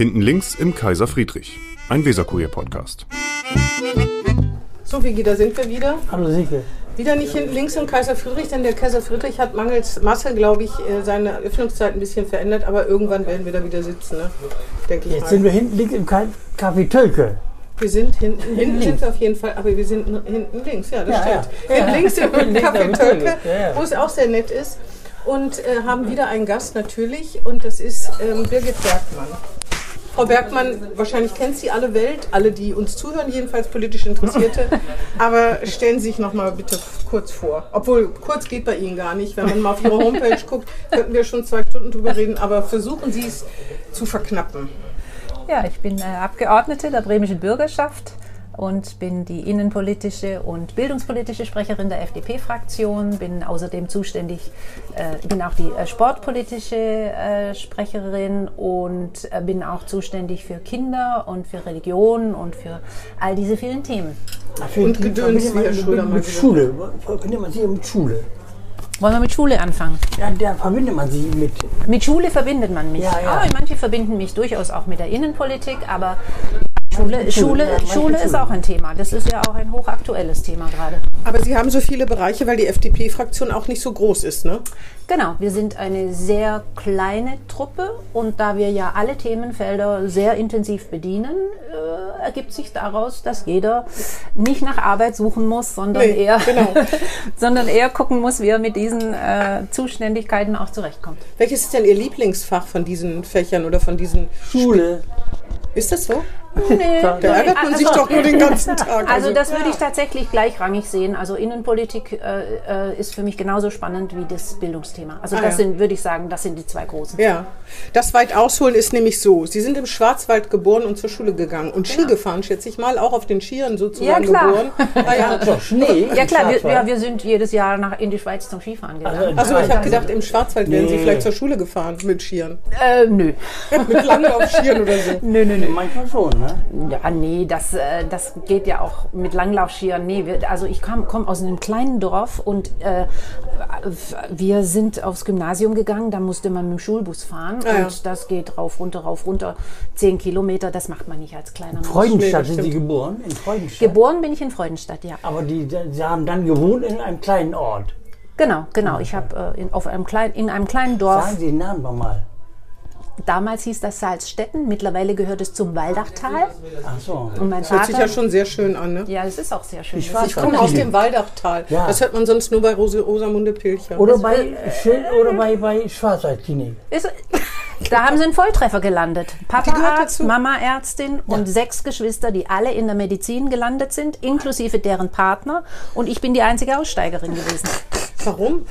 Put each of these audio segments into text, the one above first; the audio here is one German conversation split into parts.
Hinten links im Kaiser Friedrich, ein Weserkurier-Podcast. So, Vigi, da sind wir wieder. Hallo Sieke. Wieder nicht hinten links im Kaiser Friedrich, denn der Kaiser Friedrich hat mangels Masse, glaube ich, äh, seine Öffnungszeit ein bisschen verändert, aber irgendwann werden wir da wieder sitzen, ne? denke ich Jetzt mal. sind wir hinten links im Café Tölke. Wir sind hinten, hinten links. sind wir auf jeden Fall, aber wir sind hinten links, ja, das Ja, stimmt. ja. Hinten Ja. links im Hinten Café Tölke, wo es auch sehr nett ist. Und äh, haben wieder einen Gast natürlich und das ist ähm, Birgit Bergmann. Frau Bergmann, wahrscheinlich kennt sie alle Welt, alle, die uns zuhören, jedenfalls politisch Interessierte. Aber stellen Sie sich noch mal bitte kurz vor. Obwohl, kurz geht bei Ihnen gar nicht. Wenn man mal auf Ihre Homepage guckt, könnten wir schon zwei Stunden drüber reden. Aber versuchen Sie es zu verknappen. Ja, ich bin äh, Abgeordnete der bremischen Bürgerschaft und bin die innenpolitische und bildungspolitische Sprecherin der FDP-Fraktion, bin außerdem zuständig, äh, bin auch die äh, sportpolitische äh, Sprecherin und äh, bin auch zuständig für Kinder und für Religion und für all diese vielen Themen. Und Gedöns, wie Herr Schröder mit Schule. Verbindet man sich mit Schule. Wollen wir mit Schule anfangen? Ja, da verbindet man sich mit. Mit Schule verbindet man mich. Ja, ja. Aber manche verbinden mich durchaus auch mit der Innenpolitik, aber Schule, Schule, Schule ist auch ein Thema. Das ist ja auch ein hochaktuelles Thema gerade. Aber Sie haben so viele Bereiche, weil die FDP-Fraktion auch nicht so groß ist, ne? Genau, wir sind eine sehr kleine Truppe und da wir ja alle Themenfelder sehr intensiv bedienen, äh, ergibt sich daraus, dass jeder nicht nach Arbeit suchen muss, sondern, Nee, eher, genau. sondern eher gucken muss, wie er mit diesen äh, Zuständigkeiten auch zurechtkommt. Welches ist denn Ihr Lieblingsfach von diesen Fächern oder von diesen... Schule. Ist das so? Nee, Da ärgert man sich also- doch nur den ganzen Tag. Also das würde ich tatsächlich gleichrangig sehen. Also Innenpolitik äh, äh, ist für mich genauso spannend wie das Bildungsthema. Also Ah, das ja. sind, würde ich sagen, das sind die zwei großen. Ja, das weit ausholen ist nämlich so. Sie sind im Schwarzwald geboren und zur Schule gegangen und Ski gefahren, schätze ich mal, auch auf den Skiern sozusagen Ja, klar. geboren. Ah, ja. So, Schnee. Ja klar, wir, ja, wir sind jedes Jahr nach, in die Schweiz zum Skifahren gegangen. Also ich habe gedacht, im Schwarzwald wären Sie Nee. vielleicht zur Schule gefahren mit Skiern. Äh, nö. Mit Langlaufskiern oder so. Nö, nö, nö. Manchmal schon, ne? Ja, nee, das, äh, das geht ja auch mit Langlaufskiern. Nee, wir, also ich komme komm aus einem kleinen Dorf und äh, wir sind aufs Gymnasium gegangen, da musste man mit dem Schulbus fahren Ah, ja. und das geht rauf, runter, rauf, runter. Zehn Kilometer, das macht man nicht als kleiner Mensch. Freudenstadt sind Sie geboren? In Freudenstadt. Geboren bin ich in Freudenstadt, ja. Aber die, Sie haben dann gewohnt in einem kleinen Ort. Genau, genau. Ich habe äh, in, auf einem kleinen, in einem kleinen Dorf, Sagen Sie den Namen nochmal. Damals hieß das Salzstetten, mittlerweile gehört es zum Waldachtal. Ach so. Und mein Das hört sich ja Vater, schon sehr schön an, ne? ja, es ist auch sehr schön. Ich Ich komme aus dem Waldachtal. Ja. Das hört man sonst nur bei Rose, Rosamunde Pilcher. Oder bei Schild oder bei, bei Schwarzwaldklinik. Ist, da haben sie einen Volltreffer gelandet. Papa Arzt. Mama Ärztin und sechs Geschwister, die alle in der Medizin gelandet sind, inklusive deren Partner. Und ich bin die einzige Aussteigerin gewesen. Warum?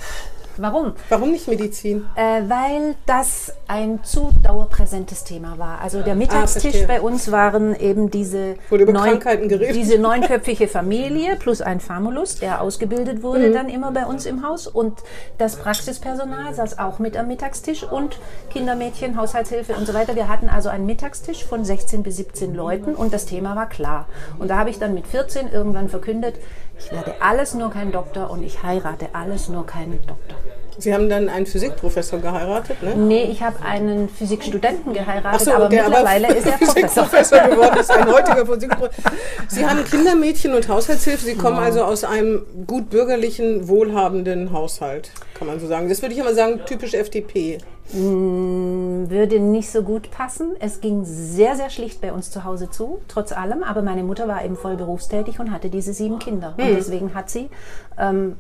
Warum? Warum nicht Medizin? Äh, weil das ein zu dauerpräsentes Thema war. Also der Mittagstisch verstehe. bei uns waren eben diese, geredet. diese neunköpfige Familie plus ein Famulus, der ausgebildet wurde Mhm. dann immer bei uns im Haus. Und das Praxispersonal saß auch mit am Mittagstisch und Kindermädchen, Haushaltshilfe und so weiter. Wir hatten also einen Mittagstisch von 16 bis 17 Leuten und das Thema war klar. Und da habe ich dann mit 14 irgendwann verkündet, ich werde alles nur kein Doktor und ich heirate alles nur keinen Doktor. Sie haben dann einen Physikprofessor geheiratet, ne? Nee, ich habe einen Physikstudenten geheiratet, so, aber der mittlerweile aber ist er Professor. Physikprofessor geworden ist, ein heutiger Physikprofessor. Sie haben Kindermädchen und Haushaltshilfe. Sie kommen also aus einem gut bürgerlichen, wohlhabenden Haushalt, kann man so sagen. Das würde ich immer sagen, typisch FDP. Würde nicht so gut passen. Es ging sehr, sehr schlicht bei uns zu Hause zu, trotz allem. Aber meine Mutter war eben voll berufstätig und hatte diese sieben Kinder. Hm. Und deswegen hat sie ähm,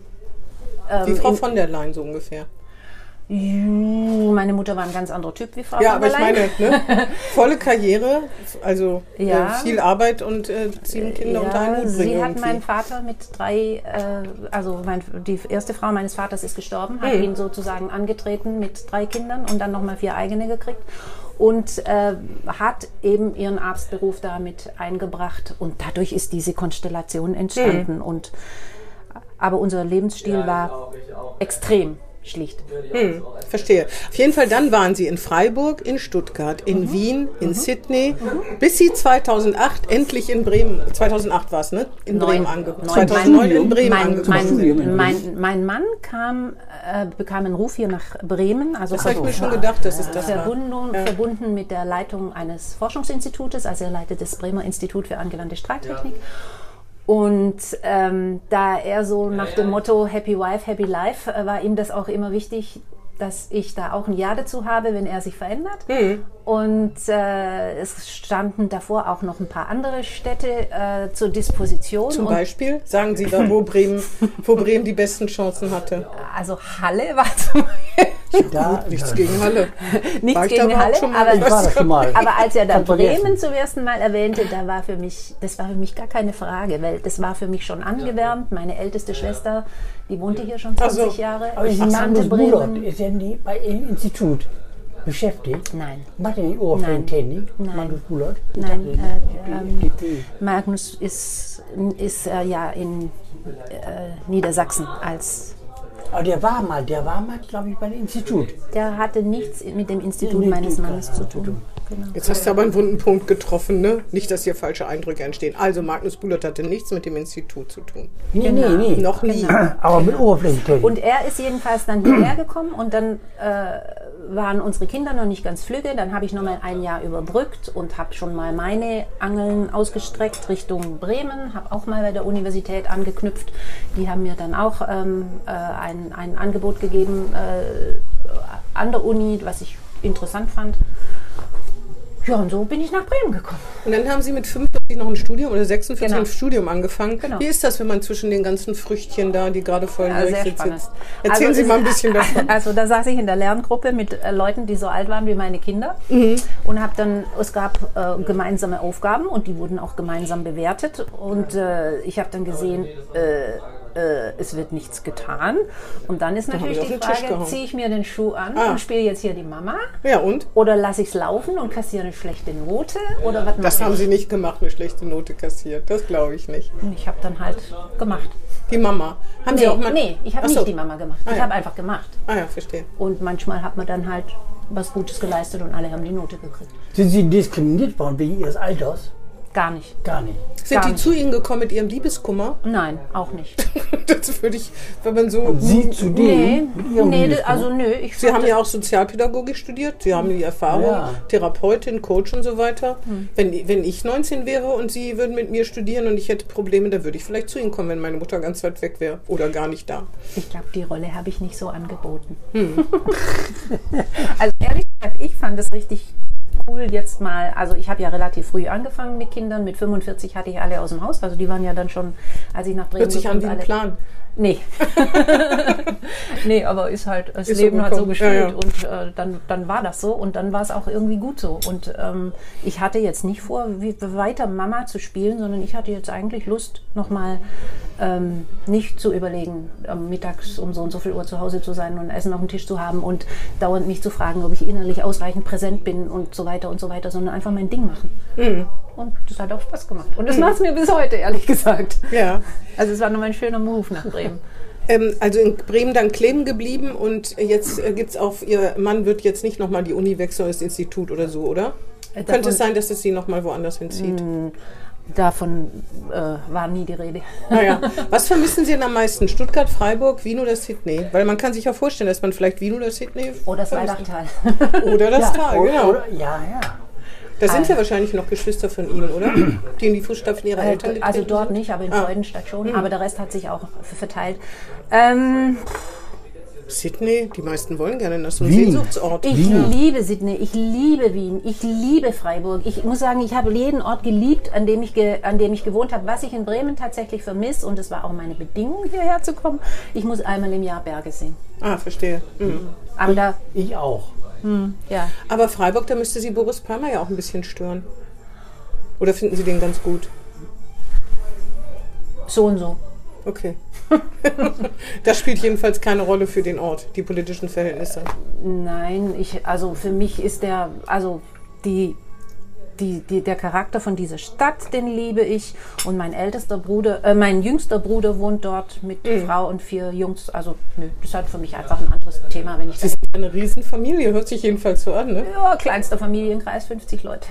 Wie Frau von der Leyen so ungefähr. Meine Mutter war ein ganz anderer Typ wie Frau Ja, aber ich meine, ne? volle Karriere, also Ja. äh, viel Arbeit und äh, sieben Kinder unter einen Ja, Hut sie hat meinen Vater mit drei, äh, also mein, die erste Frau meines Vaters ist gestorben, hat Hm. ihn sozusagen angetreten mit drei Kindern und dann nochmal vier eigene gekriegt und äh, hat eben ihren Arztberuf damit eingebracht und dadurch ist diese Konstellation entstanden Hm. und aber unser Lebensstil war extrem. Schlicht. Hm, verstehe. Auf jeden Fall, dann waren Sie in Freiburg, in Stuttgart, in Wien, in Sydney, bis Sie 2008 endlich in Bremen, 2008 war es, ne? In Bremen angekommen. Neun. 2009 in Bremen mein, angekommen. Mein, mein, mein Mann kam, äh, bekam einen Ruf hier nach Bremen. Also Das habe ich mir schon gedacht, dass es das war. verbunden, verbunden mit der Leitung eines Forschungsinstitutes. Also er leitet das Bremer Institut für angewandte Strahlltechnik. Und ähm, da er so nach dem Motto Happy Wife, Happy Life, äh, war ihm das auch immer wichtig, dass ich da auch ein Ja dazu habe, wenn er sich verändert. Hm. Und äh, es standen davor auch noch ein paar andere Städte äh, zur Disposition. Zum Beispiel, sagen Sie da, wo Bremen, wo Bremen die besten Chancen hatte. also Halle war zum Da, Nichts gegen Halle. nichts gegen Halle, aber, aber als er da. Bremen zum ersten Mal erwähnte, da war für mich, das war für mich gar keine Frage, weil das war für mich schon angewärmt. Meine älteste Schwester, die wohnte hier schon 20 Ach so. Jahre. aber Ich kannte Bulot, Bremen. ist er nie bei im Institut beschäftigt? Nein. Macht er nicht Oberflächentechnik? Nein. Magnus? Ich Nein, dachte, äh, ähm. Magnus ist, ist äh, ja in äh, Niedersachsen als Aber der war mal, der war mal, glaube ich, beim Institut. der hatte nichts mit dem Institut meines Mannes zu tun. Genau. Jetzt hast du aber einen wunden Punkt getroffen, ne? Nicht, dass hier falsche Eindrücke entstehen. Also, Magnus Bulert hatte nichts mit dem Institut zu tun. Nee, Genau. nee, nee. Noch nie. Aber mit Oberflächentechnik. Und er ist jedenfalls dann hierher gekommen und dann äh, waren unsere Kinder noch nicht ganz flügge. Dann habe ich noch mal ein Jahr überbrückt und habe schon mal meine Angeln ausgestreckt Richtung Bremen, habe auch mal bei der Universität angeknüpft. Die haben mir dann auch ähm, äh, ein, ein Angebot gegeben äh, an der Uni, was ich interessant fand. Ja, und so bin ich nach Bremen gekommen. Und dann haben Sie mit 45 noch ein Studium oder 46 Genau. ein Studium angefangen. Genau. Wie ist das, wenn man zwischen den ganzen Früchtchen da, die gerade voll Ja, sehr spannend. Erzählen Also Sie mal ein bisschen davon. Also da saß ich in der Lerngruppe mit äh, Leuten, die so alt waren wie meine Kinder Mhm. und habe dann, es gab äh, gemeinsame Aufgaben und die wurden auch gemeinsam bewertet und äh, ich habe dann gesehen, äh, es wird nichts getan und dann ist natürlich die Frage, ziehe ich mir den Schuh an Ah. und spiele jetzt hier die Mama Ja, und? oder lasse ich es laufen und kassiere eine schlechte Note oder was Das haben ich? Sie nicht gemacht, eine schlechte Note kassiert. Das glaube ich nicht. Und ich habe dann halt gemacht. Die Mama. Haben Nee, Sie auch mal. nee ich habe so. nicht die Mama gemacht. Ah, ich ja. habe einfach gemacht. Ah ja, verstehe. Und manchmal hat man dann halt was Gutes geleistet und alle haben die Note gekriegt. Sind Sie diskriminiert worden wegen Ihres Alters? Gar nicht. Gar nicht. Sind Gar die nicht. zu Ihnen gekommen mit Ihrem Liebeskummer? Nein, auch nicht. Das würde ich, wenn man so. Sie zu Nee, denen nee Liebeskummer? also nö. Ich Sie haben ja auch Sozialpädagogik studiert, Sie haben die Erfahrung, Ja. Therapeutin, Coach und so weiter. Hm. Wenn, wenn ich 19 wäre und Sie würden mit mir studieren und ich hätte Probleme, dann würde ich vielleicht zu Ihnen kommen, wenn meine Mutter ganz weit weg wäre oder gar nicht da. Ich glaube, die Rolle habe ich nicht so angeboten. Hm. also ehrlich gesagt, ich fand es richtig cool jetzt mal, also ich habe ja relativ früh angefangen mit Kindern, mit 45 hatte ich alle aus dem Haus, also die waren ja dann schon, als ich nach Bremen Hört sich an wie ein Plan. Nee. nee, aber ist halt, das Ist so Leben hat so gespielt Ja, ja. und äh, dann, dann war das so und dann war es auch irgendwie gut so. Und ähm, ich hatte jetzt nicht vor, wie, weiter Mama zu spielen, sondern ich hatte jetzt eigentlich Lust, nochmal ähm, nicht zu überlegen, ähm, mittags um so und so viel Uhr zu Hause zu sein und Essen auf dem Tisch zu haben und dauernd mich zu fragen, ob ich innerlich ausreichend präsent bin und so weiter und so weiter, sondern einfach mein Ding machen. Mhm. Und das hat auch Spaß gemacht. Und das macht es mir bis heute, ehrlich gesagt. Ja. Also es war nur ein schöner Move nach Bremen. Ähm, also in Bremen dann kleben geblieben und jetzt äh, gibt es auf, Ihr Mann wird jetzt nicht nochmal die Uni wechseln, das Institut oder so, oder? Äh, Könnte davon- es sein, dass es Sie nochmal woanders hinzieht? Davon äh, war nie die Rede. Naja, was vermissen Sie denn am meisten? Stuttgart, Freiburg, Wien oder Sydney? Weil man kann sich ja vorstellen, dass man vielleicht Wien oder Sydney Oder das. Weidachtal. Oder das Tal, oder, genau. Oder, ja, ja. Da sind ja wahrscheinlich noch Geschwister von Ihnen, oder? Die in die Fußstapfen ihrer Eltern Äh, also getreten dort sind? nicht, aber in Ah. Freudenstadt schon. Aber der Rest hat sich auch verteilt. Ähm, Sydney, die meisten wollen gerne, das ist so ein Wien. Sehnsuchtsort. ich liebe Sydney, ich liebe Wien, ich liebe Freiburg. Ich muss sagen, ich habe jeden Ort geliebt, an dem ich, ge, an dem ich gewohnt habe. Was ich in Bremen tatsächlich vermisse, und das war auch meine Bedingung, hierher zu kommen, ich muss einmal im Jahr Berge sehen. Ah, verstehe. Mhm. Aber da, Ich auch. Ja, Aber Freiburg, da müsste Sie Boris Palmer ja auch ein bisschen stören. Oder finden Sie den ganz gut? so und so. Okay. das spielt jedenfalls keine Rolle für den Ort, die politischen Verhältnisse. Nein, ich, also für mich ist der, also die, die, die, der Charakter von dieser Stadt, den liebe ich. Und mein ältester Bruder, äh, mein jüngster Bruder wohnt dort mit Mhm. Frau und vier Jungs. Also nö, das hat für mich einfach ein anderes Thema, wenn ich Das ist eine Riesenfamilie, hört sich jedenfalls so an. Ne? ja, kleinster Familienkreis, 50 Leute.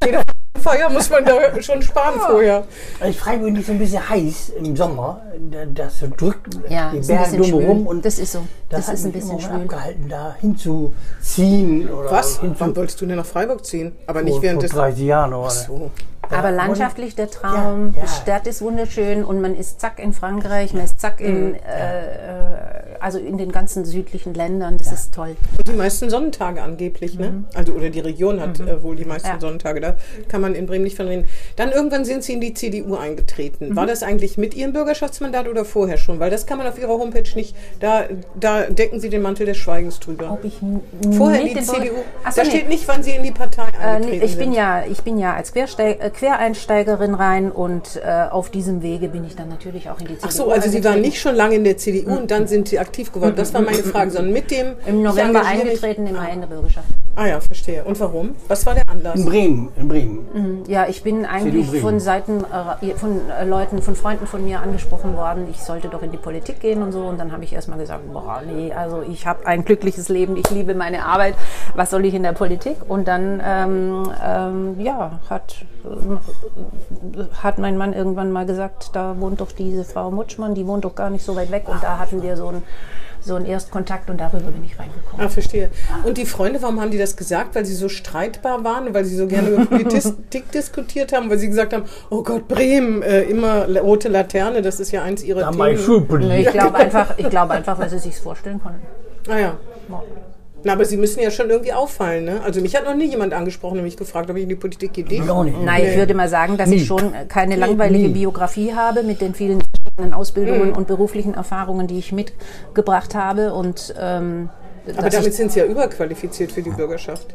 Feuer muss man da schon sparen vorher. Ich frage mich nicht so ein bisschen heiß im Sommer. da- Das drückt Ja, die ist ein Berge bisschen drumherum und Das ist so. Das, Das hat ist ein bisschen schwül. abgehalten, da hinzuziehen. Oder Was? Hinzu, Wann wolltest du denn nach Freiburg ziehen? Aber nicht vor, während vor des. 30 Jahren oder So. Aber landschaftlich der Traum, Ja, ja. die Stadt ist wunderschön und man ist zack in Frankreich, man ist zack in, äh, äh, also in den ganzen südlichen Ländern, das ist toll. Und die meisten Sonnentage angeblich, ne? Also, oder die Region hat äh, wohl die meisten Mhm. Sonnentage. Da kann man in Bremen nicht von reden. Dann irgendwann sind Sie in die CDU eingetreten. Mhm. War das eigentlich mit Ihrem Bürgerschaftsmandat oder vorher schon? Weil das kann man auf Ihrer Homepage nicht. Da, da decken Sie den Mantel des Schweigens drüber. Ob ich Vorher die Bürger- CDU. So, da nee. steht nicht, wann Sie in die Partei Äh, eingetreten nee, ich bin sind. ja, ich bin ja als Quersteig, äh, Quereinsteigerin rein und äh, auf diesem Wege bin ich dann natürlich auch in die CDU. Ach so, also Sie waren nicht schon lange in der CDU und dann sind Sie aktiv geworden. Das war meine Frage, sondern mit dem. im November eingetreten, im Mai in der Bürgerschaft. Ah ja, verstehe. Und warum? Was war der Anlass? In Bremen, in Bremen. Ja, ich bin eigentlich von Seiten äh, von äh, Leuten, von Freunden von mir angesprochen worden, ich sollte doch in die Politik gehen und so. Und dann habe ich erstmal gesagt, boah, nee, also ich habe ein glückliches Leben, ich liebe meine Arbeit, was soll ich in der Politik? Und dann, ähm, ähm, ja, hat, äh, hat mein Mann irgendwann mal gesagt, da wohnt doch diese Frau Mutschmann, die wohnt doch gar nicht so weit weg. Und da hatten wir so einen so einen Erstkontakt und darüber bin ich reingekommen. Ah, verstehe. Und die Freunde, warum haben die das gesagt? Weil sie so streitbar waren, weil sie so gerne über Politik diskutiert haben, weil sie gesagt haben, oh Gott, Bremen, äh, immer rote Laterne, das ist ja eins ihrer Da Themen. Nee, ich glaube einfach, ich glaube einfach, weil sie sich vorstellen konnten. Ah ja. Na, aber sie müssen ja schon irgendwie auffallen, ne? Also mich hat noch nie jemand angesprochen und mich gefragt, ob ich in die Politik gehe. Ich auch nicht. Nein, ich würde mal sagen, dass Nie. ich schon keine langweilige nie. Biografie habe mit den vielen verschiedenen Ausbildungen Mhm. und beruflichen Erfahrungen, die ich mitgebracht habe. Und ähm, Aber damit sind sie ja überqualifiziert für die Bürgerschaft.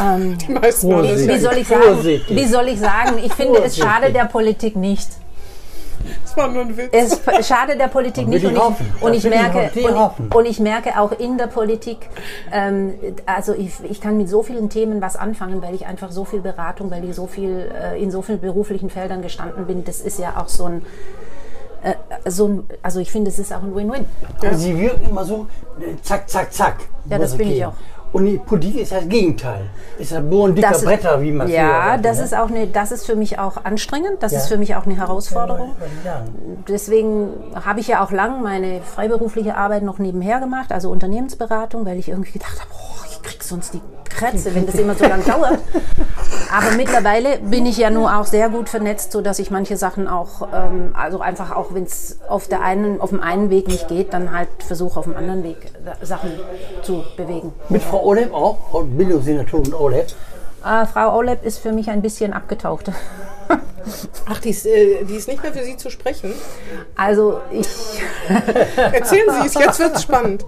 ähm, Die meisten wie soll ich sagen? Vorsichtig. Wie soll ich sagen? Ich finde, es schade der Politik nicht. Das war nur ein Witz. Es f- schade der Politik nicht ich und ich, hoffen. und ich merke und, und ich merke auch in der Politik, ähm, also ich, ich kann mit so vielen Themen was anfangen, weil ich einfach so viel Beratung, weil ich so viel äh, in so vielen beruflichen Feldern gestanden bin. Das ist ja auch so ein äh, so ein, also ich finde, es ist auch ein Win-Win. Sie wirken immer so, äh, zack, zack, zack. Ja, das bin ich auch. Und die Politik ist das Gegenteil. Ist das Bohren dicker Das ist- Bretter, wie man Ja, sagte, das ne? ist auch eine, das ist für mich auch anstrengend. Das Ja. ist für mich auch eine Herausforderung. Ja. Deswegen habe ich ja auch lang meine freiberufliche Arbeit noch nebenher gemacht, also Unternehmensberatung, weil ich irgendwie gedacht habe, oh, ich krieg sonst die Krätze, wenn das immer so lang dauert. Aber mittlerweile bin ich ja nur auch sehr gut vernetzt, so dass ich manche Sachen auch, ähm, also einfach auch, wenn es auf der einen, auf dem einen Weg nicht geht, dann halt versuche auf dem anderen Weg äh, Sachen zu bewegen. Mit Frau Oleb auch, Frau Bildungssenatorin Oleb. Äh, Frau Oleb ist für mich ein bisschen abgetaucht. Ach, die ist, äh, die ist nicht mehr für Sie zu sprechen. Also ich Erzählen Sie es, jetzt wird es spannend.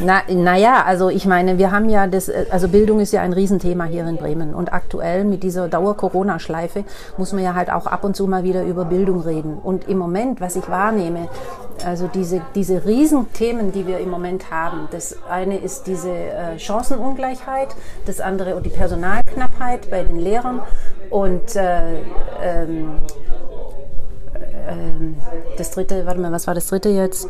Na, naja, also ich meine, wir haben ja das, äh, also Bildung ist ja ein Riesenthema hier in Bremen. Und aktuell mit dieser Dauer-Corona-Schleife muss man ja halt auch ab und zu mal wieder über Bildung reden. Und im Moment, was ich wahrnehme, also diese, diese Riesenthemen, die wir im Moment haben, das eine ist diese äh, Chancenungleichheit, das andere die Personalknappheit bei den Lehrern und äh, ähm, ähm, das dritte, warte mal, was war das dritte jetzt?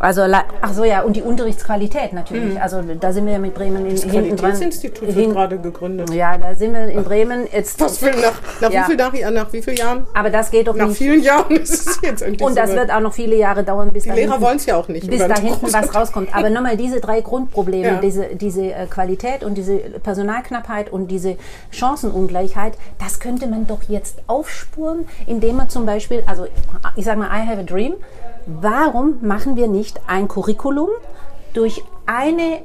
Also, ach so, ja, und die Unterrichtsqualität natürlich. Also, da sind wir ja mit Bremen in, hinten dran. Qualitätsinstitut wird gerade gegründet. Ja, da sind wir in Bremen jetzt. Was will nach, nach, Ja. wie viel, nach, nach wie vielen Jahren? Aber das geht doch Nach nicht. vielen Jahren ist es jetzt endlich Und das wird auch noch viele Jahre dauern, bis Die da Lehrer hinten- wollen es ja auch nicht. bis da hinten was rauskommt. Aber nochmal diese drei Grundprobleme, Ja. diese, diese äh, Qualität und diese Personalknappheit und diese Chancenungleichheit, das könnte man doch jetzt aufspuren, indem man zum Beispiel, also ich sage mal, I have a dream. Warum machen wir nicht ein Curriculum durch eine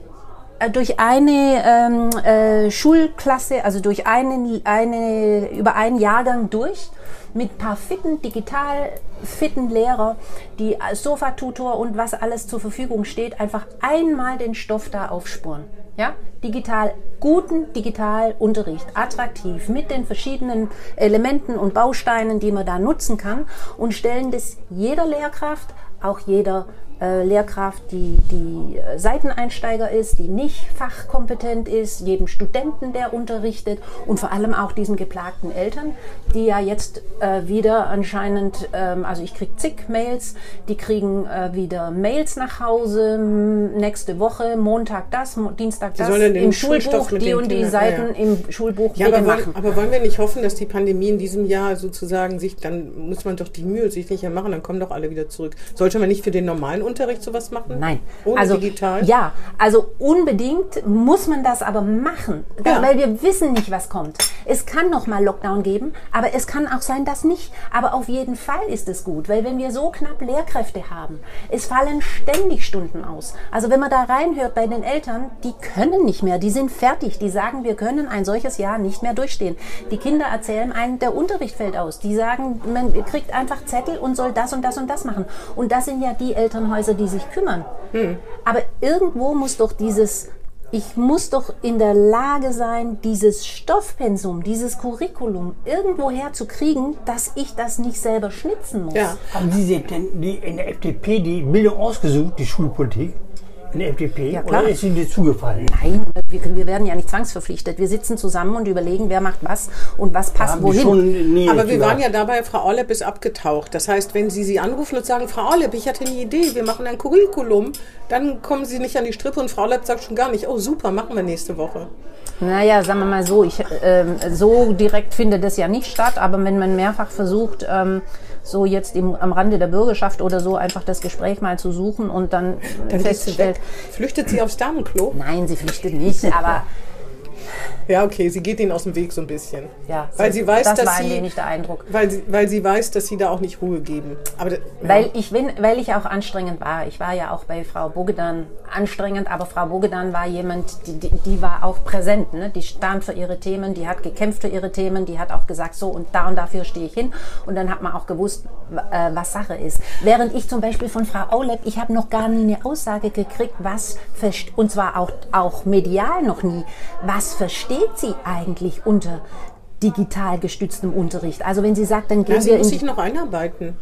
äh, durch eine ähm, äh, Schulklasse, also durch einen, eine, über einen Jahrgang durch, mit paar fitten, digital fitten Lehrer, die Sofatutor und was alles zur Verfügung steht, einfach einmal den Stoff da aufspuren. Ja? Digital, guten Digitalunterricht, attraktiv, mit den verschiedenen Elementen und Bausteinen, die man da nutzen kann und stellen das jeder Lehrkraft, auch jeder äh, Lehrkraft, die, die äh, Seiteneinsteiger ist, die nicht fachkompetent ist, jedem Studenten, der unterrichtet und vor allem auch diesen geplagten Eltern, die ja jetzt äh, wieder anscheinend, ähm, also ich kriege zig Mails, die kriegen äh, wieder Mails nach Hause, nächste Woche, Montag das, Dienstag Die das, im Schulbuch die und die Kindern- Seiten ja, im Schulbuch Ja, aber, machen. aber wollen wir nicht hoffen, dass die Pandemie in diesem Jahr sozusagen sich, dann muss man doch die Mühe sich nicht mehr machen, dann kommen doch alle wieder zurück. Sollte man nicht für den normalen Unterricht sowas machen? Nein. Ohne also, digital? Ja, also unbedingt muss man das aber machen, Ja. weil wir wissen nicht, was kommt. Es kann noch mal Lockdown geben, aber es kann auch sein, dass nicht. Aber auf jeden Fall ist es gut, weil wenn wir so knapp Lehrkräfte haben, es fallen ständig Stunden aus. Also wenn man da reinhört bei den Eltern, die können nicht mehr, die sind fertig, die sagen, wir können ein solches Jahr nicht mehr durchstehen. Die Kinder erzählen einen, der Unterricht fällt aus. Die sagen, man kriegt einfach Zettel und soll das und das und das machen. Und das sind ja die Elternhäuser, die sich kümmern. Aber irgendwo muss doch dieses, ich muss doch in der Lage sein, dieses Stoffpensum, dieses Curriculum irgendwo herzukriegen, dass ich das nicht selber schnitzen muss. Ja. Haben Sie sich denn die, in der FDP die Bildung ausgesucht, die Schulpolitik? In der FDP? Ja, klar. Oder ist Ihnen das zugefallen? Nein, wir, wir werden ja nicht zwangsverpflichtet. Wir sitzen zusammen und überlegen, wer macht was und was passt die wohin. Aber wir waren ja dabei, Frau Orlepp ist abgetaucht. Das heißt, wenn Sie sie anrufen und sagen, Frau Orlepp, ich hatte eine Idee, wir machen ein Curriculum, dann kommen Sie nicht an die Strippe und Frau Orlepp sagt schon gar nicht, oh super, machen wir nächste Woche. Naja, sagen wir mal so, ich, ähm, so direkt findet das ja nicht statt, aber wenn man mehrfach versucht, ähm, so jetzt im, am Rande der Bürgerschaft oder so einfach das Gespräch mal zu suchen und dann, Dann feststellt. Flüchtet sie aufs Damenklo? nein, sie flüchtet nicht, aber Ja, okay, sie geht ihnen aus dem Weg so ein bisschen. ja, Weil sie weiß, das dass war ein sie, wenig der Eindruck. weil sie, weil sie weiß, dass sie da auch nicht Ruhe geben. Aber da- Weil ich, bin, weil ich auch anstrengend war. Ich war ja auch bei Frau Bogedan anstrengend, aber Frau Bogedan war jemand, die, die, die war auch präsent. Ne? Die stand für ihre Themen, die hat gekämpft für ihre Themen, die hat auch gesagt, so und da und dafür stehe ich hin. Und dann hat man auch gewusst, äh, was Sache ist. Während ich zum Beispiel von Frau Aulep, ich habe noch gar nie eine Aussage gekriegt, was, und zwar auch, auch medial noch nie, was versteht sie eigentlich unter digital gestütztem Unterricht? Also wenn sie sagt, dann gehen ja, sie wir in muss die, sich noch einarbeiten.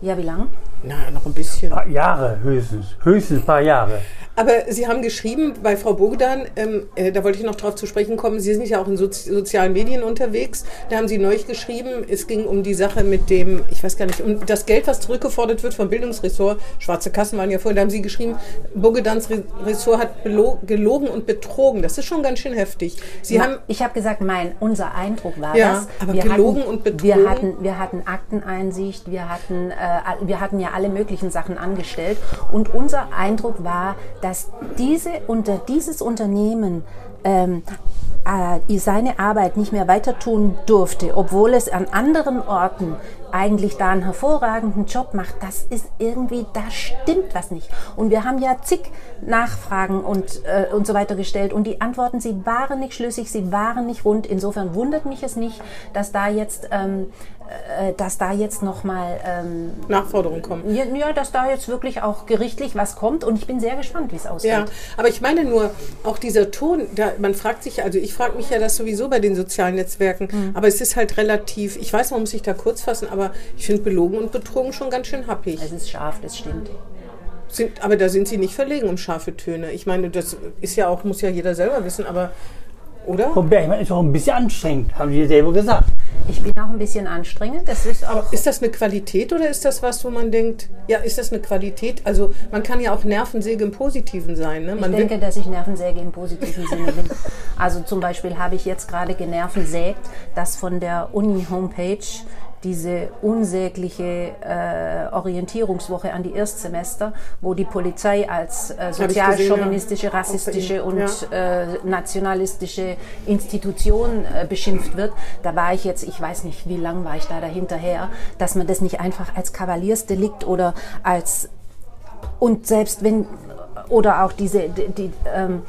ja, wie lang? Na, noch ein bisschen. Paar Jahre höchstens. Höchstens ein paar Jahre. Aber Sie haben geschrieben bei Frau Bogdan, ähm, äh, da wollte ich noch drauf zu sprechen kommen, Sie sind ja auch in Sozi sozialen Medien unterwegs. Da haben Sie neulich geschrieben, es ging um die Sache mit dem, ich weiß gar nicht, um das Geld, was zurückgefordert wird vom Bildungsressort. Schwarze Kassen waren ja vorhin, da haben Sie geschrieben, Bogdans Re Ressort hat gelogen und betrogen. Das ist schon ganz schön heftig. Sie haben, ich habe gesagt, mein, unser Eindruck war Ja, das. aber wir gelogen hatten, und betrogen? Wir hatten, wir hatten Akteneinsicht, wir hatten, äh, wir hatten ja alle möglichen Sachen angestellt. Und unser Eindruck war, dass diese, unter, dieses Unternehmen ähm, äh, seine Arbeit nicht mehr weiter tun durfte, obwohl es an anderen Orten eigentlich da einen hervorragenden Job macht, das ist irgendwie, da stimmt was nicht. Und wir haben ja zig Nachfragen und, äh, und so weiter gestellt und die Antworten, sie waren nicht schlüssig, sie waren nicht rund. Insofern wundert mich es nicht, dass da jetzt, ähm, äh, dass da jetzt nochmal, ähm, Nachforderungen kommen. ja, ja, dass da jetzt wirklich auch gerichtlich was kommt und ich bin sehr gespannt, wie es ausgeht. Ja, aber ich meine nur, auch dieser Ton, da, man fragt sich, also ich frage mich ja das sowieso bei den sozialen Netzwerken, Mhm. aber es ist halt relativ, ich weiß, man muss sich da kurz fassen, aber ich finde belogen und betrogen schon ganz schön happig. Es ist scharf, das stimmt. Sind, aber da sind sie nicht verlegen um scharfe Töne. Ich meine, das ist ja auch, muss ja jeder selber wissen, aber, oder? Frau Bergmann ist auch ein bisschen anstrengend, haben Sie ja selber gesagt. Ich bin auch ein bisschen anstrengend. Das ist auch. Ist das eine Qualität oder ist das was, wo man denkt, ja, ist das eine Qualität? Also man kann ja auch Nervensäge im Positiven sein. Ne? Ich Man will- denke, dass ich Nervensäge im positiven Sinne bin. Also zum Beispiel habe ich jetzt gerade genervensägt, dass von der Uni-Homepage diese unsägliche äh, Orientierungswoche an die Erstsemester, wo die Polizei als äh, sozialchauvinistische, ja. rassistische und äh, nationalistische Institution äh, beschimpft wird. Da war ich jetzt, ich weiß nicht, wie lang war ich da dahinterher, dass man das nicht einfach als Kavaliersdelikt oder als und selbst wenn oder auch diese die, die ähm,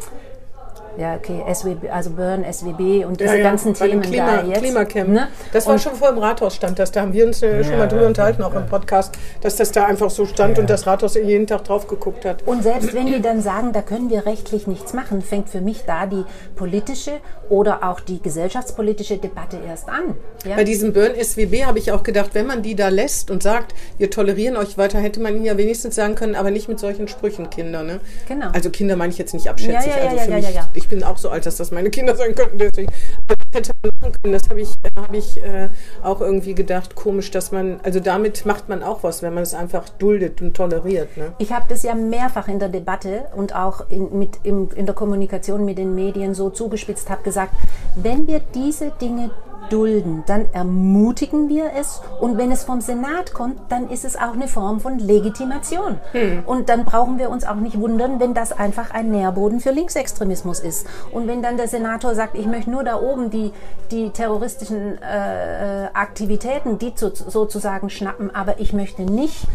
Ja, okay, SWB, also Burn, SWB und diese Ja, ja, ganzen Themen Klima, da jetzt. Klimacamp. ne? Das war Und- schon vor dem Rathaus stand das. Da haben wir uns äh, schon mal drüber ja, unterhalten, auch im Podcast, dass das da einfach so stand und das Rathaus jeden Tag drauf geguckt hat. Und selbst wenn die dann sagen, da können wir rechtlich nichts machen, fängt für mich da die politische oder auch die gesellschaftspolitische Debatte erst an. Ja? Bei diesem Burn SWB habe ich auch gedacht, wenn man die da lässt und sagt, wir tolerieren euch weiter, hätte man ihnen ja wenigstens sagen können, aber nicht mit solchen Sprüchen, Kinder. Ne? Genau. Also Kinder meine ich jetzt nicht abschätzig. Ja, ja, ja, also ja, für ja, mich, ja, ja. Ich bin auch so alt, dass das meine Kinder sein könnten. Deswegen. Aber das hätte man machen können. Das habe ich, äh, habe ich äh, auch irgendwie gedacht, komisch, dass man, also damit macht man auch was, wenn man es einfach duldet und toleriert. Ne? Ich habe das ja mehrfach in der Debatte und auch in, mit, im, in der Kommunikation mit den Medien so zugespitzt, habe gesagt, wenn wir diese Dinge dulden, dann ermutigen wir es und wenn es vom Senat kommt, dann ist es auch eine Form von Legitimation. Und dann brauchen wir uns auch nicht wundern, wenn das einfach ein Nährboden für Linksextremismus ist. Und wenn dann der Senator sagt, ich möchte nur da oben die, die terroristischen äh, äh, Aktivitäten, die zu, sozusagen schnappen, aber ich möchte nicht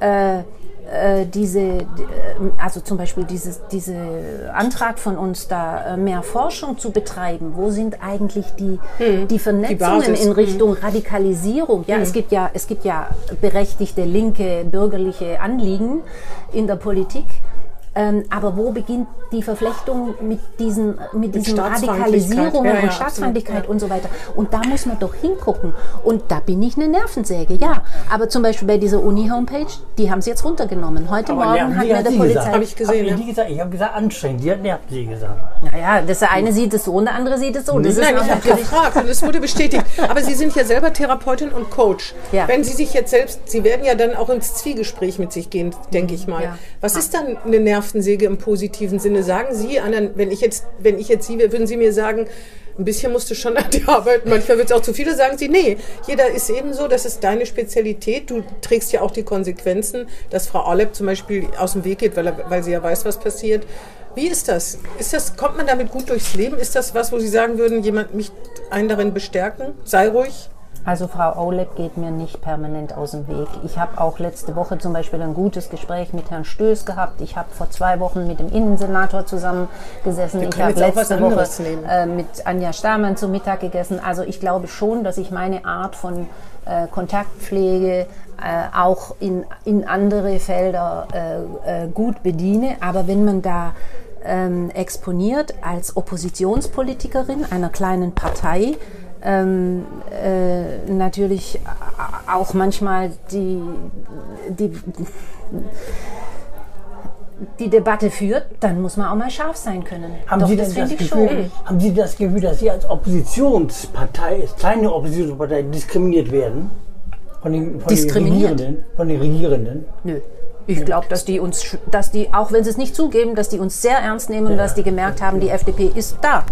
äh, äh, diese, äh, also zum Beispiel dieses, diese Antrag von uns da, äh, mehr Forschung zu betreiben. Wo sind eigentlich die, die Vernetzungen Basis. in Richtung Radikalisierung? Ja, es gibt ja, es gibt ja berechtigte linke bürgerliche Anliegen in der Politik. Ähm, aber wo beginnt die Verflechtung mit diesen, mit diesen Staatsfeindlichkeit. Radikalisierungen Ja, ja, und Staatsfeindlichkeit ja. und so weiter? Und da muss man doch hingucken. Und da bin ich eine Nervensäge, ja. Aber zum Beispiel bei dieser Uni-Homepage, die haben sie jetzt runtergenommen. Heute Aber Morgen hat mir der Polizei. gesagt. Hab ich gesehen, Hab gesagt? Ich habe gesagt, anstrengend. Die hat nerven Sie gesagt. Naja, das der eine sieht es so und der andere sieht es so. Das Nein, ich habe gefragt und es wurde bestätigt. Aber Sie sind ja selber Therapeutin und Coach. Wenn Sie sich jetzt selbst, Sie werden ja dann auch ins Zwiegespräch mit sich gehen, denke ich mal. Was ist dann eine Nervensäge im positiven Sinne? Sagen Sie, anderen, wenn ich jetzt, wenn ich jetzt Sie würden Sie mir sagen, ein bisschen musst du schon an dir arbeiten. Manchmal wird es auch zu viele. Sagen Sie, nee, jeder ist eben so, das ist deine Spezialität. Du trägst ja auch die Konsequenzen, dass Frau Alep zum Beispiel aus dem Weg geht, weil, er, weil sie ja weiß, was passiert. Wie ist das? Ist das? Kommt man damit gut durchs Leben? Ist das was, wo Sie sagen würden, jemand mich einen darin bestärken? Sei ruhig. Also Frau Aulep geht mir nicht permanent aus dem Weg. Ich habe auch letzte Woche zum Beispiel ein gutes Gespräch mit Herrn Stöß gehabt. Ich habe vor zwei Wochen mit dem Innensenator zusammengesessen. Ich habe letzte Woche äh, mit Anja Stamann zu Mittag gegessen. Also ich glaube schon, dass ich meine Art von äh, Kontaktpflege äh, auch in, in andere Felder äh, äh, gut bediene. Aber wenn man da ähm, exponiert als Oppositionspolitikerin einer kleinen Partei, ähm, äh, natürlich auch manchmal die, die, die Debatte führt, dann muss man auch mal scharf sein können. Haben Doch, Sie das denn das Gefühl, haben Sie das Gefühl, dass Sie als Oppositionspartei, als kleine Oppositionspartei diskriminiert werden? Von den, von Diskriminiert? Den Regierenden, von den Regierenden? Nö. Ich glaube, dass die uns, dass die, auch wenn sie es nicht zugeben, dass die uns sehr ernst nehmen und dass die gemerkt haben, die FDP ist da.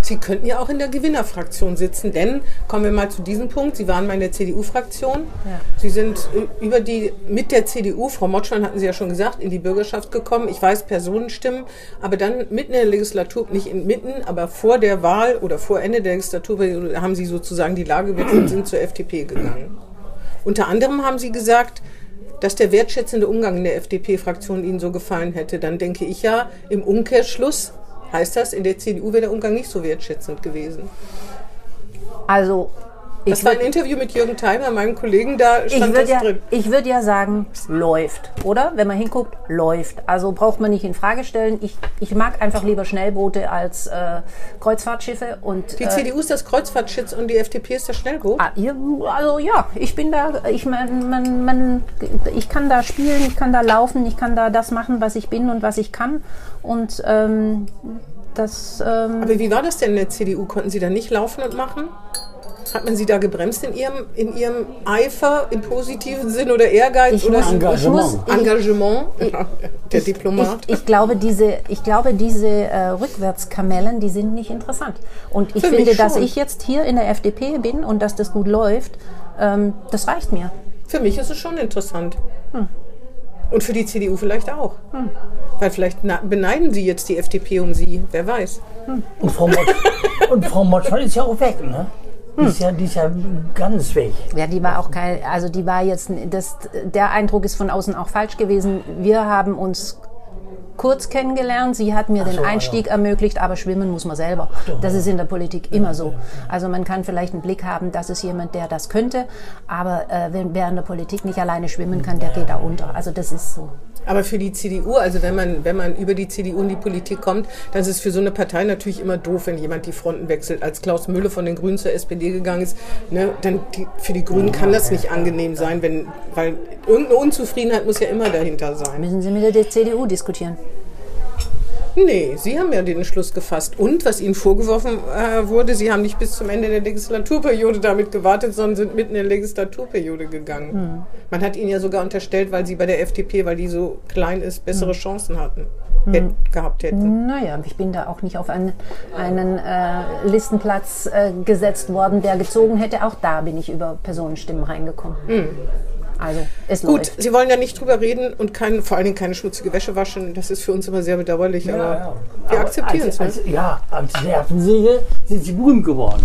Sie könnten ja auch in der Gewinnerfraktion sitzen, denn kommen wir mal zu diesem Punkt. Sie waren mal in der CDU-Fraktion. Ja. Sie sind äh, über die mit der CDU, Frau Motschmann hatten Sie ja schon gesagt, in die Bürgerschaft gekommen. Ich weiß Personenstimmen, aber dann mitten in der Legislatur, nicht in, mitten, aber vor der Wahl oder vor Ende der Legislatur haben Sie sozusagen die Lage gewechselt und sind zur FDP gegangen. Unter anderem haben Sie gesagt, dass der wertschätzende Umgang in der FDP-Fraktion Ihnen so gefallen hätte. Dann denke ich ja, im Umkehrschluss heißt das, in der CDU wäre der Umgang nicht so wertschätzend gewesen. Also, Das war ein Interview mit Jürgen Theimer, meinem Kollegen, da stand würde das ja, drin. ich würd ja sagen, läuft, oder? Wenn man hinguckt, läuft. Also braucht man nicht in Frage stellen. Ich, ich mag einfach lieber Schnellboote als äh, Kreuzfahrtschiffe. Und, Die äh, CDU ist das Kreuzfahrtschitz und die FDP ist das Schnellboot. Ah, ihr- Also ja, ich bin da, ich, man, man, man, ich kann da spielen, ich kann da laufen, ich kann da das machen, was ich bin und was ich kann. Und ähm, das, ähm, Aber wie war das denn in der CDU? Konnten Sie da nicht laufen und machen? Hat man Sie da gebremst in Ihrem, in Ihrem Eifer im positiven Sinn oder Ehrgeiz ich oder muss, ich Engagement. muss, ich, Engagement? der Diplomat. Ich, ich glaube, diese, ich glaube, diese äh, Rückwärtskamellen, die sind nicht interessant. Und ich Für finde, dass ich jetzt hier in der FDP bin und dass das gut läuft, ähm, das reicht mir. Für mich ist es schon interessant. Hm. Und für die CDU vielleicht auch. Weil vielleicht na- beneiden Sie jetzt die FDP um Sie. Wer weiß. Und Frau, Mott, und Frau ist ja auch weg, ne? Die, ist ja, die ist ja ganz weg. Ja, die war auch kein, also die war jetzt, das, der Eindruck ist von außen auch falsch gewesen. Wir haben uns kurz kennengelernt. Sie hat mir so, den Einstieg ermöglicht, aber schwimmen muss man selber. Das ist in der Politik immer so. Also man kann vielleicht einen Blick haben, das ist jemand, der das könnte, aber äh, wenn, wer in der Politik nicht alleine schwimmen kann, der geht da unter. Also das ist so. Aber für die CDU, also wenn man, wenn man über die CDU in die Politik kommt, dann ist es für so eine Partei natürlich immer doof, wenn jemand die Fronten wechselt. Als Klaus Mülle von den Grünen zur SPD gegangen ist, ne, dann die, für die Grünen kann das nicht angenehm sein, wenn, weil irgendeine Unzufriedenheit muss ja immer dahinter sein. Müssen Sie mit der CDU diskutieren? Nee, Sie haben ja den Entschluss gefasst. Und was Ihnen vorgeworfen äh, wurde, Sie haben nicht bis zum Ende der Legislaturperiode damit gewartet, sondern sind mitten in der Legislaturperiode gegangen. Hm. Man hat Ihnen ja sogar unterstellt, weil Sie bei der FDP, weil die so klein ist, bessere Hm. Chancen hatten, hätt, gehabt hätten. Naja, ich bin da auch nicht auf einen, einen äh, Listenplatz äh, gesetzt worden, der gezogen hätte. Auch da bin ich über Personenstimmen reingekommen. Also, es Gut, läuft. Sie wollen ja nicht drüber reden und kein, vor allen Dingen keine schmutzige Wäsche waschen. Das ist für uns immer sehr bedauerlich, aber wir Aber akzeptieren es. ne? Ja, als Nervensäge sind sie berühmt geworden.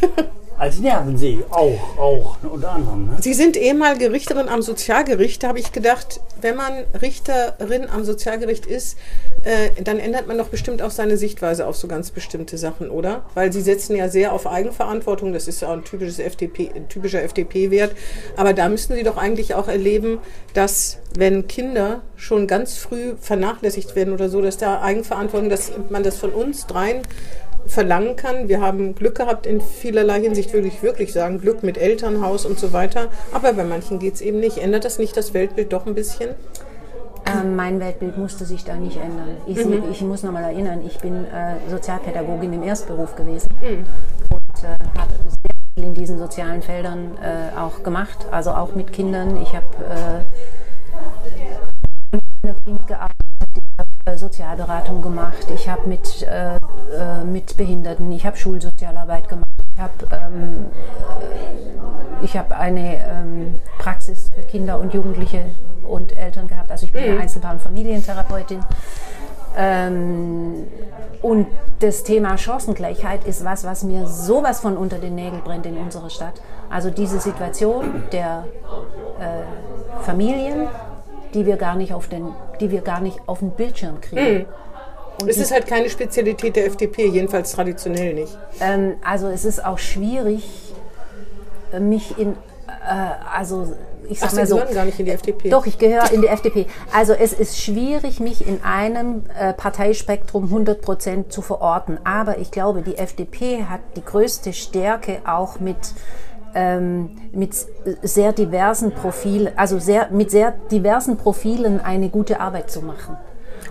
als Nervensäge auch, auch unter anderem. Ne? Sie sind ehemalige Richterin am Sozialgericht. Da habe ich gedacht, wenn man Richterin am Sozialgericht ist, äh, dann ändert man doch bestimmt auch seine Sichtweise auf so ganz bestimmte Sachen, oder? Weil Sie setzen ja sehr auf Eigenverantwortung. Das ist ja auch ein typisches FDP, ein typischer FDP-Wert. Aber da müssten Sie doch eigentlich auch erleben, dass wenn Kinder schon ganz früh vernachlässigt werden oder so, dass da Eigenverantwortung, dass man das von uns dreien verlangen kann. Wir haben Glück gehabt in vielerlei Hinsicht, würde ich wirklich sagen. Glück mit Elternhaus und so weiter. Aber bei manchen geht es eben nicht. Ändert das nicht das Weltbild doch ein bisschen? Ähm, mein Weltbild musste sich da nicht ändern. Ich, Mhm. ich muss nochmal erinnern, ich bin äh, Sozialpädagogin im Erstberuf gewesen Mhm. und äh, habe sehr viel in diesen sozialen Feldern äh, auch gemacht, also auch mit Kindern. Ich habe äh, in der Klinik gearbeitet, Sozialberatung gemacht, ich habe mit, äh, äh, mit Behinderten, ich habe Schulsozialarbeit gemacht, ich habe ähm, ich habe eine ähm, Praxis für Kinder und Jugendliche und Eltern gehabt. Also ich bin eine Einzelpaar- und Familientherapeutin. Ähm, und das Thema Chancengleichheit ist was, was mir sowas von unter den Nägeln brennt in unserer Stadt. Also diese Situation der äh, Familien, die wir gar nicht auf den, die wir gar nicht auf den Bildschirm kriegen. Und Es ist halt keine Spezialität der FDP, jedenfalls traditionell nicht. ähm, also es ist auch schwierig, äh, mich in, äh, also ich Ach, sag Sie mal so. gehören gar nicht in die FDP. Doch, ich gehöre in die FDP. Also es ist schwierig, mich in einem äh, Parteispektrum 100 Prozent zu verorten. Aber ich glaube, die FDP hat die größte Stärke auch mit ähm, mit sehr diversen Profilen, also sehr, mit sehr diversen Profilen eine gute Arbeit zu machen.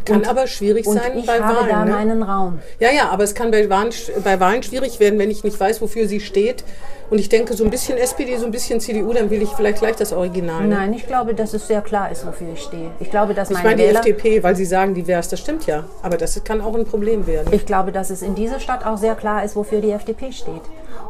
Kann aber schwierig Und sein ich bei habe Wahlen. da ne? meinen Raum. Ja, ja, aber es kann bei Wahlen, bei Wahlen schwierig werden, wenn ich nicht weiß, wofür sie steht. Und ich denke, so ein bisschen SPD, so ein bisschen CDU, dann will ich vielleicht gleich das Original. ne? Nein, ich glaube, dass es sehr klar ist, wofür ich stehe. Ich glaube, dass Ich meine meine die Wähler, FDP, weil Sie sagen divers, das stimmt ja. Aber das kann auch ein Problem werden. ich glaube, dass es in dieser Stadt auch sehr klar ist, wofür die FDP steht.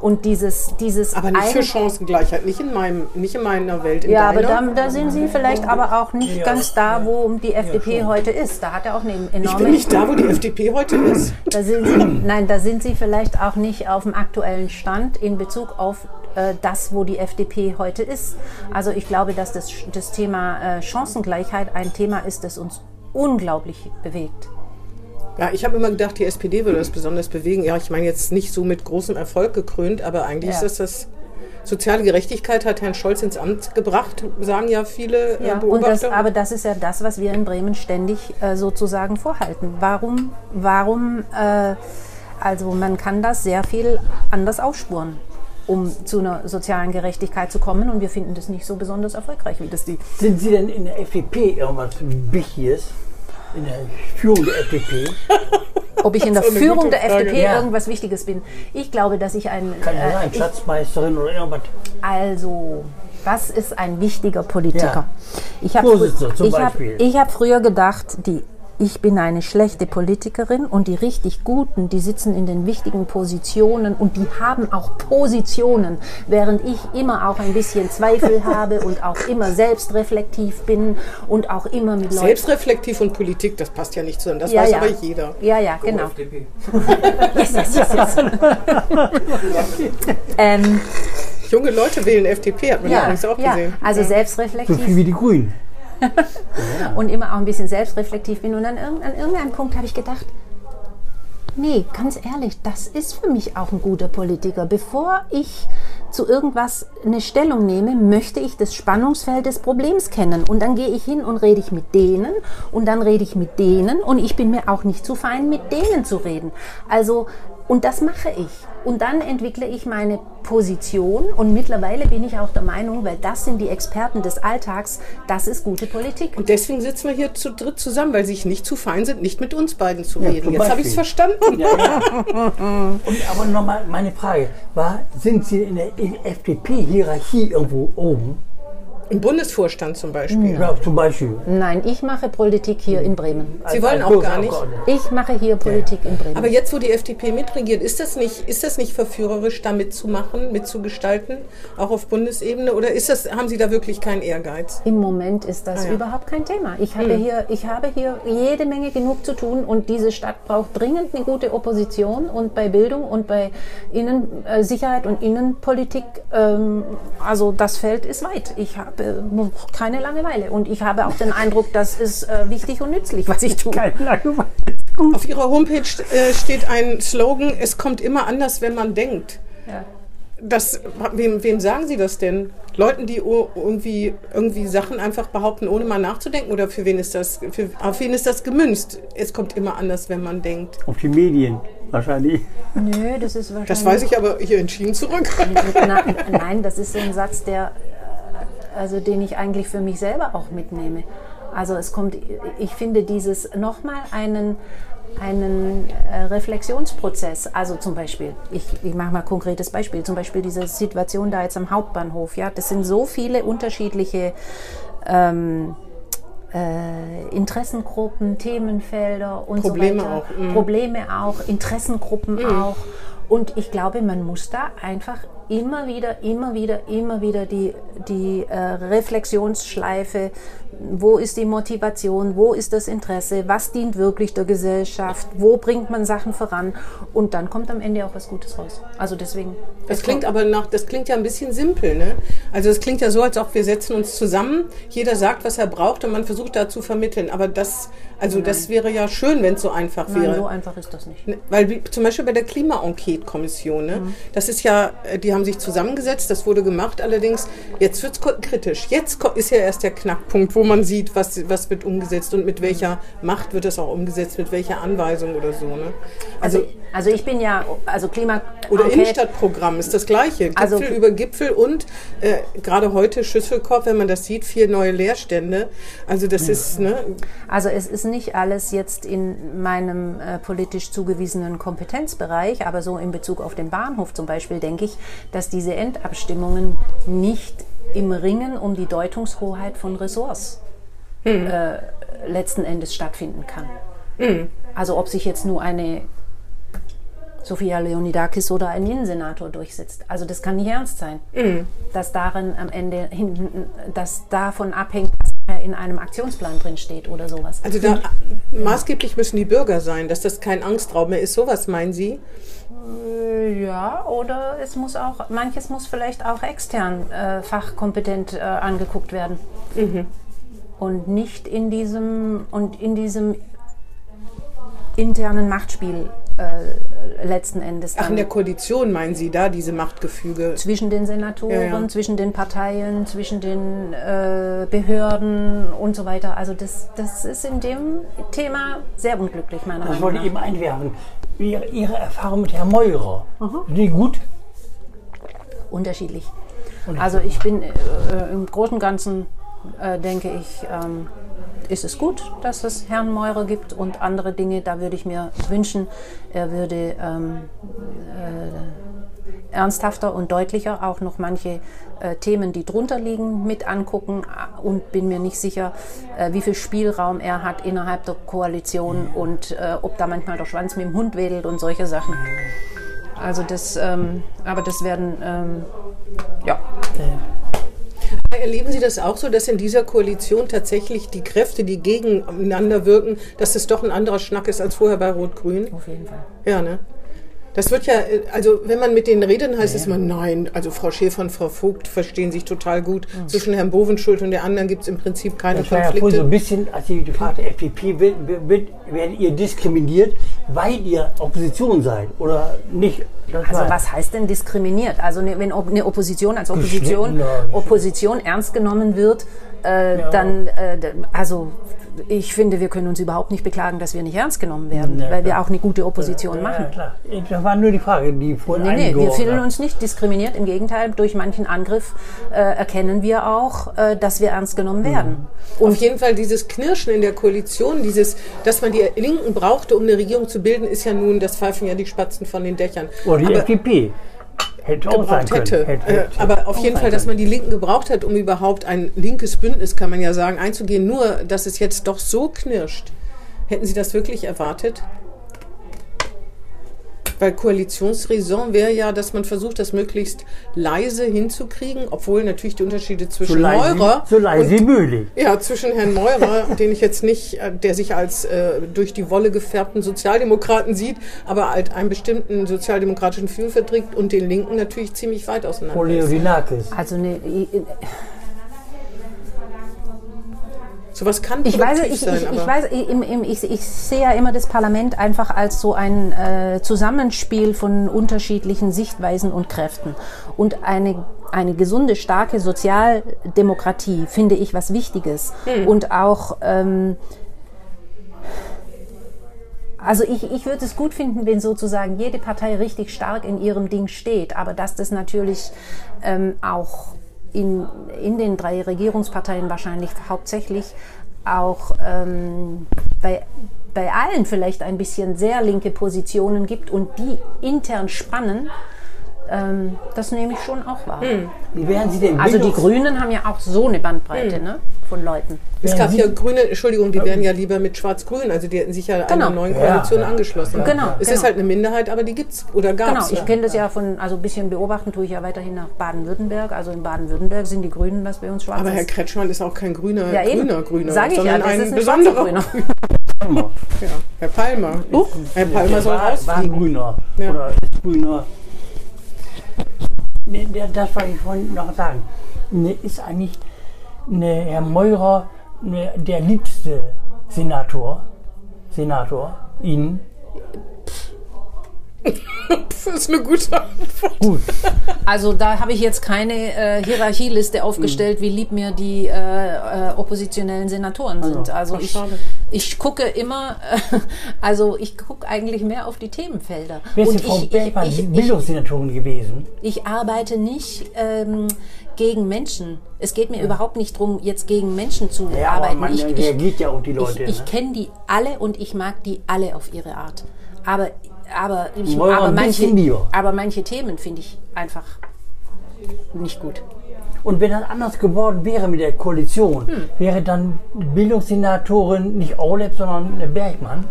Und dieses, dieses aber nicht für Chancengleichheit, nicht in, meinem, nicht in meiner Welt. In Ja, aber deiner. da, da sind Sie vielleicht aber auch nicht ganz da, wo die FDP heute ist. Da hat er auch eine ich enorme. bin nicht da, wo die FDP heute ist. da sind Sie, nein, da sind Sie vielleicht auch nicht auf dem aktuellen Stand in Bezug auf äh, das, wo die FDP heute ist. Also ich glaube, dass das, das Thema äh, Chancengleichheit ein Thema ist, das uns unglaublich bewegt. Ja, ich habe immer gedacht, die SPD würde das besonders bewegen. Ja, ich meine jetzt nicht so mit großem Erfolg gekrönt, aber eigentlich Ja. ist das das. Soziale Gerechtigkeit hat Herrn Scholz ins Amt gebracht, sagen ja viele äh, Ja, und Beobachter. das, aber das ist ja das, was wir in Bremen ständig äh, sozusagen vorhalten. Warum, warum, äh, also man kann das sehr viel anders aufspuren, um zu einer sozialen Gerechtigkeit zu kommen und wir finden das nicht so besonders erfolgreich, wie das die. Sind Sie denn in der FDP irgendwas Wichtiges? In der Führung der FDP? Ob ich in der Führung der. FDP Ja. irgendwas Wichtiges bin. Ich glaube, dass ich ein, Kann ja äh, sein, Schatzmeisterin oder irgendwas. Also, was ist ein wichtiger Politiker? Ja. Ich habe ich hab, ich hab früher gedacht, die, ich bin eine schlechte Politikerin und die richtig Guten, die sitzen in den wichtigen Positionen und die haben auch Positionen, während ich immer auch ein bisschen Zweifel habe und auch immer selbstreflektiv bin und auch immer mit Leuten... Selbstreflektiv und Politik, das passt ja nicht zusammen. Das ja, weiß ja. aber jeder. Ja, ja, genau. Yes, yes, yes, yes. ähm, Junge Leute wählen FDP, hat man ja, ja, übrigens auch ja, gesehen. also So selbstreflektiv. viel wie die Grünen. Und immer auch ein bisschen selbstreflektiv bin. Und an, an irgendeinem Punkt habe ich gedacht, Nee, ganz ehrlich, das ist für mich auch ein guter Politiker. Bevor ich zu irgendwas eine Stellung nehme, möchte ich das Spannungsfeld des Problems kennen. Und dann gehe ich hin und rede ich mit denen und dann rede ich mit denen und ich bin mir auch nicht zu fein, mit denen zu reden. Also, und das mache ich. Und dann entwickle ich meine Position und mittlerweile bin ich auch der Meinung, weil das sind die Experten des Alltags, das ist gute Politik. Und deswegen sitzen wir hier zu dritt zusammen, weil sie sich nicht zu fein sind, nicht mit uns beiden zu Ja, reden. Jetzt habe ich es verstanden. Ja, ja. Und, aber nochmal meine Frage, war, sind Sie in der FDP-Hierarchie irgendwo oben? Im Bundesvorstand zum Beispiel. Ja, zum Beispiel. Nein, ich mache Politik hier in Bremen. Sie wollen auch gar nicht. Ich mache hier Politik in Bremen. Aber jetzt, wo die FDP mitregiert, ist das nicht, ist das nicht verführerisch, da mitzumachen, mitzugestalten, auch auf Bundesebene? Oder ist das, haben Sie da wirklich keinen Ehrgeiz? Im Moment ist das Ah ja. überhaupt kein Thema. Ich habe, hier, ich habe hier jede Menge genug zu tun und diese Stadt braucht dringend eine gute Opposition und bei Bildung und bei Innen, äh, Sicherheit und Innenpolitik, ähm, also das Feld ist weit. Ich habe keine Langeweile und ich habe auch den Eindruck, das ist äh, wichtig und nützlich, was ich tue. Keine Langeweile. Auf Ihrer Homepage äh, steht ein Slogan, es kommt immer anders, wenn man denkt. Ja. Das, wem, wem sagen Sie das denn? Leuten, die irgendwie, irgendwie Sachen einfach behaupten, ohne mal nachzudenken? Oder für wen ist das, für, auf wen ist das gemünzt? Es kommt immer anders, wenn man denkt. Auf die Medien wahrscheinlich. Nö, das ist wahrscheinlich. Das weiß ich aber hier entschieden zurück. Nein, das ist so ein Satz, der, äh, also den ich eigentlich für mich selber auch mitnehme. Also es kommt, ich finde dieses nochmal einen, einen äh, Reflexionsprozess. Also zum Beispiel, ich, ich mache mal ein konkretes Beispiel, zum Beispiel diese Situation da jetzt am Hauptbahnhof. Ja, das sind so viele unterschiedliche ähm, äh, Interessengruppen, Themenfelder und Probleme so weiter. auch, mhm. Probleme auch, Interessengruppen auch. Und ich glaube, man muss da einfach immer wieder, immer wieder, immer wieder die, die äh, Reflexionsschleife, wo ist die Motivation, wo ist das Interesse, was dient wirklich der Gesellschaft, wo bringt man Sachen voran und dann kommt am Ende auch was Gutes raus. Also deswegen. Das klingt aber nach, das klingt ja ein bisschen simpel, ne? Also es klingt ja so, als ob wir setzen uns zusammen, jeder sagt, was er braucht und man versucht da zu vermitteln. Aber das, also das wäre ja schön, wenn es so einfach Nein, wäre. so einfach ist das nicht. Ne, Weil wie, zum Beispiel bei der Klima-Enquete-Kommission, ne? das ist ja, äh, die haben sich zusammengesetzt, das wurde gemacht, allerdings jetzt wird es kritisch. Jetzt ist ja erst der Knackpunkt, wo man sieht, was, was wird umgesetzt und mit welcher Macht wird das auch umgesetzt, mit welcher Anweisung oder so. Ne? Also, Also, also ich bin ja, also Klima. oder Enquete- Innenstadtprogramm ist das gleiche. Gipfel Also- über Gipfel und äh, gerade heute Schüsselkopf, wenn man das sieht, vier neue Leerstände. Also das ist, ne, Also es ist nicht alles jetzt in meinem äh, politisch zugewiesenen Kompetenzbereich, aber so in Bezug auf den Bahnhof zum Beispiel denke ich, dass diese Endabstimmungen nicht im Ringen um die Deutungshoheit von Ressorts äh, letzten Endes stattfinden kann. Also ob sich jetzt nur eine Sophia Leonidakis oder ein Innensenator durchsetzt. Also das kann nicht ernst sein, dass darin am Ende hinten, dass davon abhängt, was in einem Aktionsplan drin steht oder sowas. also da maßgeblich müssen die Bürger sein, dass das kein Angstraum mehr ist. Sowas meinen Sie? Ja, oder es muss auch, manches muss vielleicht auch extern äh, fachkompetent äh, angeguckt werden. Und nicht in diesem und in diesem internen Machtspiel äh, letzten Endes Ach, in der Koalition meinen Sie da diese Machtgefüge? zwischen den Senatoren, Ja, ja. zwischen den Parteien, zwischen den äh, Behörden und so weiter. Also das, das ist in dem Thema sehr unglücklich, meiner Das Meinung wollte nach. ich eben einwerfen. Ihre, Ihre Erfahrung mit Herrn Meurer. Sind die gut? unterschiedlich. Also ich bin äh, äh, im Großen und Ganzen, äh, denke ich, ähm, ist es gut, dass es Herrn Meurer gibt und andere Dinge, da würde ich mir wünschen, er würde ähm, äh, ernsthafter und deutlicher auch noch manche äh, Themen, die drunter liegen, mit angucken und bin mir nicht sicher, äh, wie viel Spielraum er hat innerhalb der Koalition und äh, ob da manchmal der Schwanz mit dem Hund wedelt und solche Sachen. Also das, ähm, aber das werden, ähm, ja, Erleben Sie das auch so, dass in dieser Koalition tatsächlich die Kräfte, die gegeneinander wirken, dass es doch ein anderer Schnack ist als vorher bei Rot-Grün? auf jeden Fall. Ja, ne? Das wird ja, äh, also wenn man mit denen redet, heißt es immer, nein, also Frau Schäfer und Frau Vogt verstehen sich total gut. Zwischen Herrn Bovenschuld und der anderen gibt es im Prinzip keine Das war ja Konflikte. so ein bisschen, als Sie gefragt FDP, wird, wird, werdet ihr diskriminiert, weil ihr Opposition seid oder nicht? Das Also was heißt denn diskriminiert? Also ne- wenn eine Opposition als Opposition, ja. Opposition ernst genommen wird, äh, dann, äh, also ich finde, wir können uns überhaupt nicht beklagen, dass wir nicht ernst genommen werden, Ja, weil wir auch eine gute Opposition Ja, machen. klar. Das war nur die Frage, die vorhin Nee, nee, wir fühlen uns nicht diskriminiert. Im Gegenteil, durch manchen Angriff äh, erkennen wir auch, äh, dass wir ernst genommen werden. Auf jeden Fall dieses Knirschen in der Koalition, dieses, dass man die Linken brauchte, um eine Regierung zu bilden, ist ja nun, das pfeifen ja die Spatzen von den Dächern. Oder die Aber- FDP. Hätte auch sein können. hätte. Hätte- Äh, aber auf jeden Fall, dass man die Linken gebraucht hat, um überhaupt ein linkes Bündnis, kann man ja sagen, einzugehen. Nur, dass es jetzt doch so knirscht. Hätten Sie das wirklich erwartet? Weil Koalitionsraison wäre ja, dass man versucht, das möglichst leise hinzukriegen, obwohl natürlich die Unterschiede so zwischen leise, Meurer so leise wie möglich. ja, zwischen Herrn Meurer, den ich jetzt nicht, äh, der sich als äh, durch die Wolle gefärbten Sozialdemokraten sieht, aber halt einen bestimmten sozialdemokratischen Fühl verträgt und den Linken natürlich ziemlich weit auseinander ist. Oleodinakis. Also ne, ich, Sowas kann ich weiß, ich, sein, ich, ich, weiß ich, ich, ich sehe ja immer das Parlament einfach als so ein äh, Zusammenspiel von unterschiedlichen Sichtweisen und Kräften. Und eine, eine gesunde, starke Sozialdemokratie finde ich was Wichtiges. Und auch, ähm, also ich, ich würde es gut finden, wenn sozusagen jede Partei richtig stark in ihrem Ding steht, aber dass das natürlich ähm, auch in, in den drei Regierungsparteien wahrscheinlich hauptsächlich auch ähm, bei, bei allen vielleicht ein bisschen sehr linke Positionen gibt und die intern spannen, ähm, das nehme ich schon auch wahr. Wie wären Sie denn Also die Grünen haben ja auch so eine Bandbreite ne, von Leuten. es gab ja Grüne, Entschuldigung, die wären ja lieber mit Schwarz-Grün, also die hätten sich ja Genau. einer neuen Ja, Koalition ja. angeschlossen. Genau, Es genau. ist halt eine Minderheit, aber die gibt's oder Genau, gab's. ich kenne das ja von, also ein bisschen beobachten tue ich ja weiterhin nach Baden-Württemberg. Also in Baden-Württemberg sind die Grünen, was bei uns schwarz aber Herr ist. Kretschmann ist auch kein grüner, Ja, eben. grüner Grüner, Sag ich ja, sondern das ein ist ein besonderer Grüner. Grüner. Ja, Herr Palmer. Huch, Herr Palmer soll war, war rausfliegen. grüner. Ja. Oder ist grüner. Das wollte ich vorhin noch sagen. Ist eigentlich Herr Meurer der liebste Senator? Senator? Ihnen? Das ist eine gute Antwort. Gut. Also da habe ich jetzt keine äh, Hierarchieliste aufgestellt, wie lieb mir die äh, äh, oppositionellen Senatoren sind. Also Ach, ich, ich gucke immer, äh, also ich gucke eigentlich mehr auf die Themenfelder. Wer ist Frau ich, ich, ich, ich, Bildungssenatorin gewesen? ich arbeite nicht ähm, gegen Menschen. Es geht mir überhaupt nicht darum, jetzt gegen Menschen zu Ja, aber arbeiten. man ich, ich, reagiert ja auf die Leute. ich, ich ne? kenne die alle und ich mag die alle auf ihre Art. Aber, aber, ich, aber, manche, aber manche Themen finde ich einfach nicht gut. Und wenn das anders geworden wäre mit der Koalition, Hm. wäre dann Bildungssenatorin nicht Aulep, sondern Bergmann?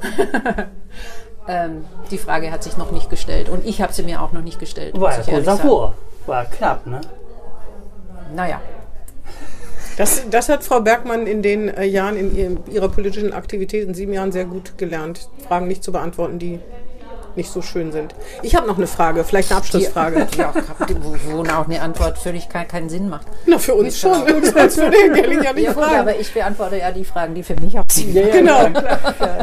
Ähm, die Frage hat sich noch nicht gestellt und ich habe sie mir auch noch nicht gestellt. War ja kurz davor. War knapp, ne? Naja, Das, das hat Frau Bergmann in den äh, Jahren, in ihrem, ihrer politischen Aktivität, in sieben Jahren sehr gut gelernt, Fragen nicht zu beantworten, die nicht so schön sind. Ich habe noch eine Frage, vielleicht eine Abschlussfrage. die auch, die, wo, wo auch eine Antwort völlig kein, keinen Sinn macht. Na, für uns schon. Sonst würde Herr Gelling ja nicht Ja gut, fragen. aber ich beantworte ja die Fragen, die für mich auch Sinn machen. Genau.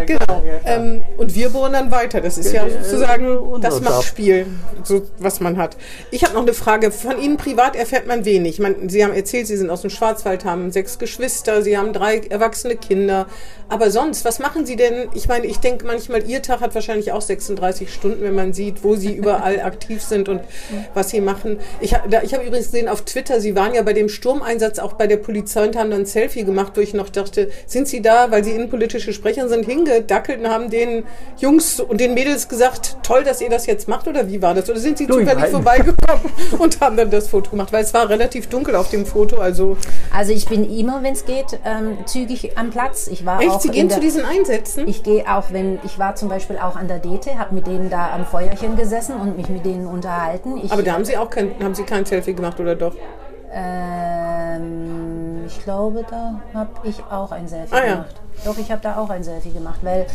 genau. Ähm, und wir bohren dann weiter. Das ist ja sozusagen unser das. Machtspiel, so, was man hat. Ich habe noch eine Frage. Von Ihnen privat erfährt man wenig. Man, Sie haben erzählt, Sie sind aus dem Schwarzwald, haben sechs Geschwister, Sie haben drei erwachsene Kinder. Aber sonst, was machen Sie denn? Ich meine, ich denke manchmal, Ihr Tag hat wahrscheinlich auch 36 Stunden, wenn man sieht, wo Sie überall aktiv sind und was Sie machen. Ich, da- ich habe übrigens gesehen auf Twitter, Sie waren ja bei dem Sturmeinsatz auch bei der Polizei und haben dann ein Selfie gemacht, wo ich noch dachte, sind Sie da, weil Sie innenpolitische Sprecher sind, hingedackelt und haben den Jungs und den Mädels gesagt, toll, dass ihr das jetzt macht oder wie war das? Oder sind Sie zufällig vorbeigekommen und haben dann das Foto gemacht? Weil es war relativ dunkel auf dem Foto, also Also ich bin immer, wenn es geht, ähm, zügig am Platz. Ich war echt, auch Sie gehen zu diesen Einsätzen? Ich gehe auch, wenn ich war zum Beispiel auch an der Dete, habe mit denen da am Feuerchen gesessen und mich mit denen unterhalten. Ich, Aber da haben Sie auch kein, haben Sie kein Selfie gemacht oder doch? ähm, ich glaube, da habe ich auch ein Selfie Ah, ja. gemacht. Doch, ich habe da auch ein Selfie gemacht, weil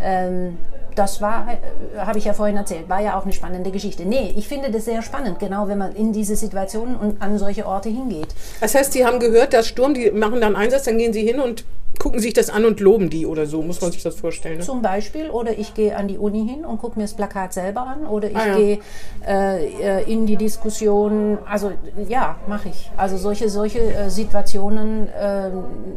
ähm, das war, äh, habe ich ja vorhin erzählt, war ja auch eine spannende Geschichte. Nee, ich finde das sehr spannend, genau wenn man in diese Situationen und an solche Orte hingeht. Das heißt, Sie haben gehört, dass Sturm, die machen dann Einsatz, dann gehen Sie hin und gucken sich das an und loben die oder so, muss man sich das vorstellen. Ne? Zum Beispiel, oder ich gehe an die Uni hin und gucke mir das Plakat selber an, oder ich Ah, ja. gehe äh, in die Diskussion, also ja, mache ich. Also solche, solche äh, Situationen äh,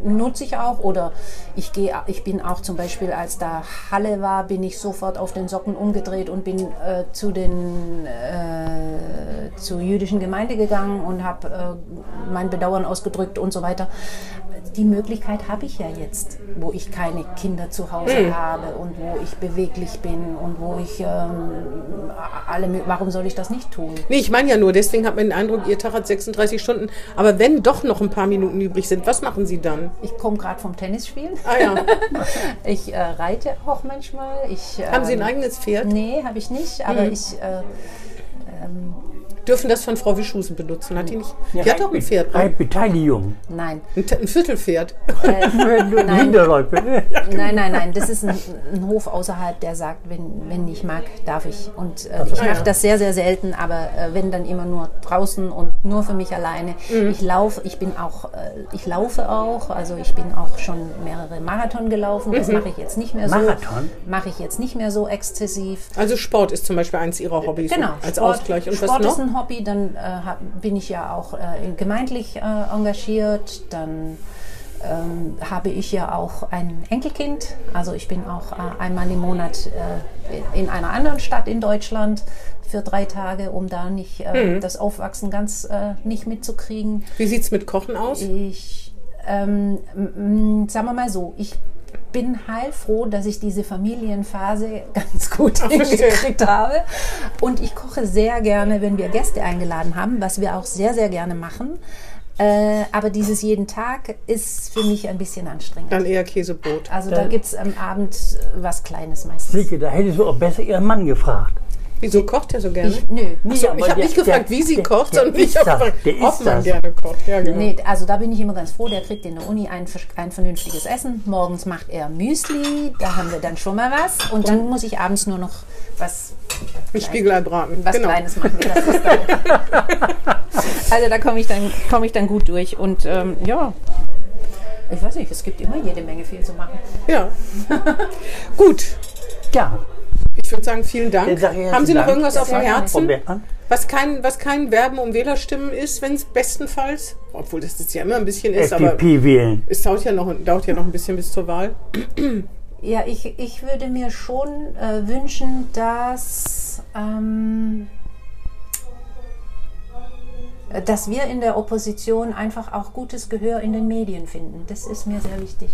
nutze ich auch, oder ich gehe, ich bin auch zum Beispiel, als da Halle war, bin ich sofort auf den Socken umgedreht und bin äh, zu den äh, zur jüdischen Gemeinde gegangen und habe äh, mein Bedauern ausgedrückt und so weiter. Die Möglichkeit habe ich ja jetzt, wo ich keine Kinder zu Hause Hm. habe und wo ich beweglich bin und wo ich ähm, alle, warum soll ich das nicht tun? Nee, ich meine ja nur, deswegen hat man den Eindruck, Ihr Tag hat 36 Stunden. Aber wenn doch noch ein paar Minuten übrig sind, was machen Sie dann? Ich komme gerade vom Tennisspielen. Ah ja. Ich äh, reite auch manchmal. Ich, Haben Sie ein ähm, eigenes Pferd? Nee, habe ich nicht, aber Hm. ich äh, Dürfen das von Frau Wischusen benutzen? Hat die nicht? Ja, Die hat doch ein Pferd, ne? Beteiligung. nein. ein, ein Viertelpferd. Hinterläufe. Nein, nein, nein, das ist ein, ein Hof außerhalb, der sagt, wenn, wenn ich mag, darf ich. Und äh, ich mache das sehr, sehr selten, aber äh, wenn dann immer nur draußen und nur für mich alleine. Mhm. Ich laufe, ich bin auch, äh, ich laufe auch, also ich bin auch schon mehrere Marathon gelaufen. Das Mhm. mache ich jetzt nicht mehr so. Marathon? Mache ich jetzt nicht mehr so exzessiv. Also Sport ist zum Beispiel eins Ihrer Hobbys. Genau, Als Sport, Ausgleich. Und Sport was noch? Hobby, dann äh, hab, bin ich ja auch äh, gemeindlich äh, engagiert, dann ähm, habe ich ja auch ein Enkelkind, also ich bin auch äh, einmal im Monat äh, in einer anderen Stadt in Deutschland für drei Tage, um da nicht äh, Mhm. das Aufwachsen ganz nicht mitzukriegen. Wie sieht es mit Kochen aus? Ich, ähm, sagen wir mal so, ich bin heilfroh, dass ich diese Familienphase ganz gut verstehe. hingekriegt habe. Und ich koche sehr gerne, wenn wir Gäste eingeladen haben, was wir auch sehr, sehr gerne machen. Äh, aber dieses jeden Tag ist für mich ein bisschen anstrengend. Dann eher Käsebrot. Also da Dann- gibt es am Abend was Kleines meistens. Silke, da hättest du auch besser ihren Mann gefragt. Wieso kocht er so gerne? Ich, nö. Nee, so, ich habe nicht gefragt, der- wie sie der- kocht, der sondern ich habe gefragt, der ob man das. gerne kocht. Ja, genau. Nee, also da bin ich immer ganz froh, der kriegt in der Uni ein, ein vernünftiges Essen. Morgens macht er Müsli, da haben wir dann schon mal was. Und dann muss ich abends nur noch was, Ein Spiegelei braten. was genau. Kleines machen. Also da komme ich, dann komm ich dann gut durch. Und ähm, ja, ich weiß nicht, es gibt immer jede Menge viel zu machen. Ja. Gut. Ja. Ich würde sagen, vielen Dank. Haben Sie noch Dank. irgendwas auf dem Herzen? Bergmann? Was kein, was kein Werben um Wählerstimmen ist, wenn es bestenfalls, obwohl das jetzt ja immer ein bisschen ist, aber FDP wählen. es dauert ja, noch, dauert ja noch ein bisschen bis zur Wahl. Ja, ich, ich würde mir schon äh, wünschen, dass, ähm, dass wir in der Opposition einfach auch gutes Gehör in den Medien finden. Das ist mir sehr wichtig.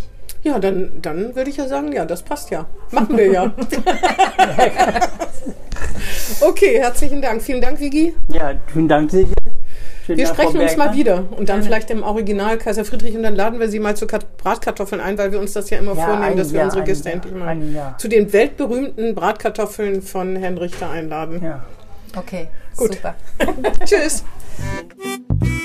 Ja, dann, dann würde ich ja sagen, ja, das passt ja. Machen wir ja. okay, herzlichen Dank. Vielen Dank, Vigi. Ja, vielen Dank, Silke. Schönen Wir sprechen uns mal wieder und dann vielleicht im Original Kaiser Friedrich und dann laden wir Sie mal zu Kat- Bratkartoffeln ein, weil wir uns das ja immer Ja, vornehmen, dass wir Jahr, unsere ein Gäste Jahr, endlich mal zu den weltberühmten Bratkartoffeln von Herrn Richter einladen. Ja. Okay, Gut. super. Tschüss.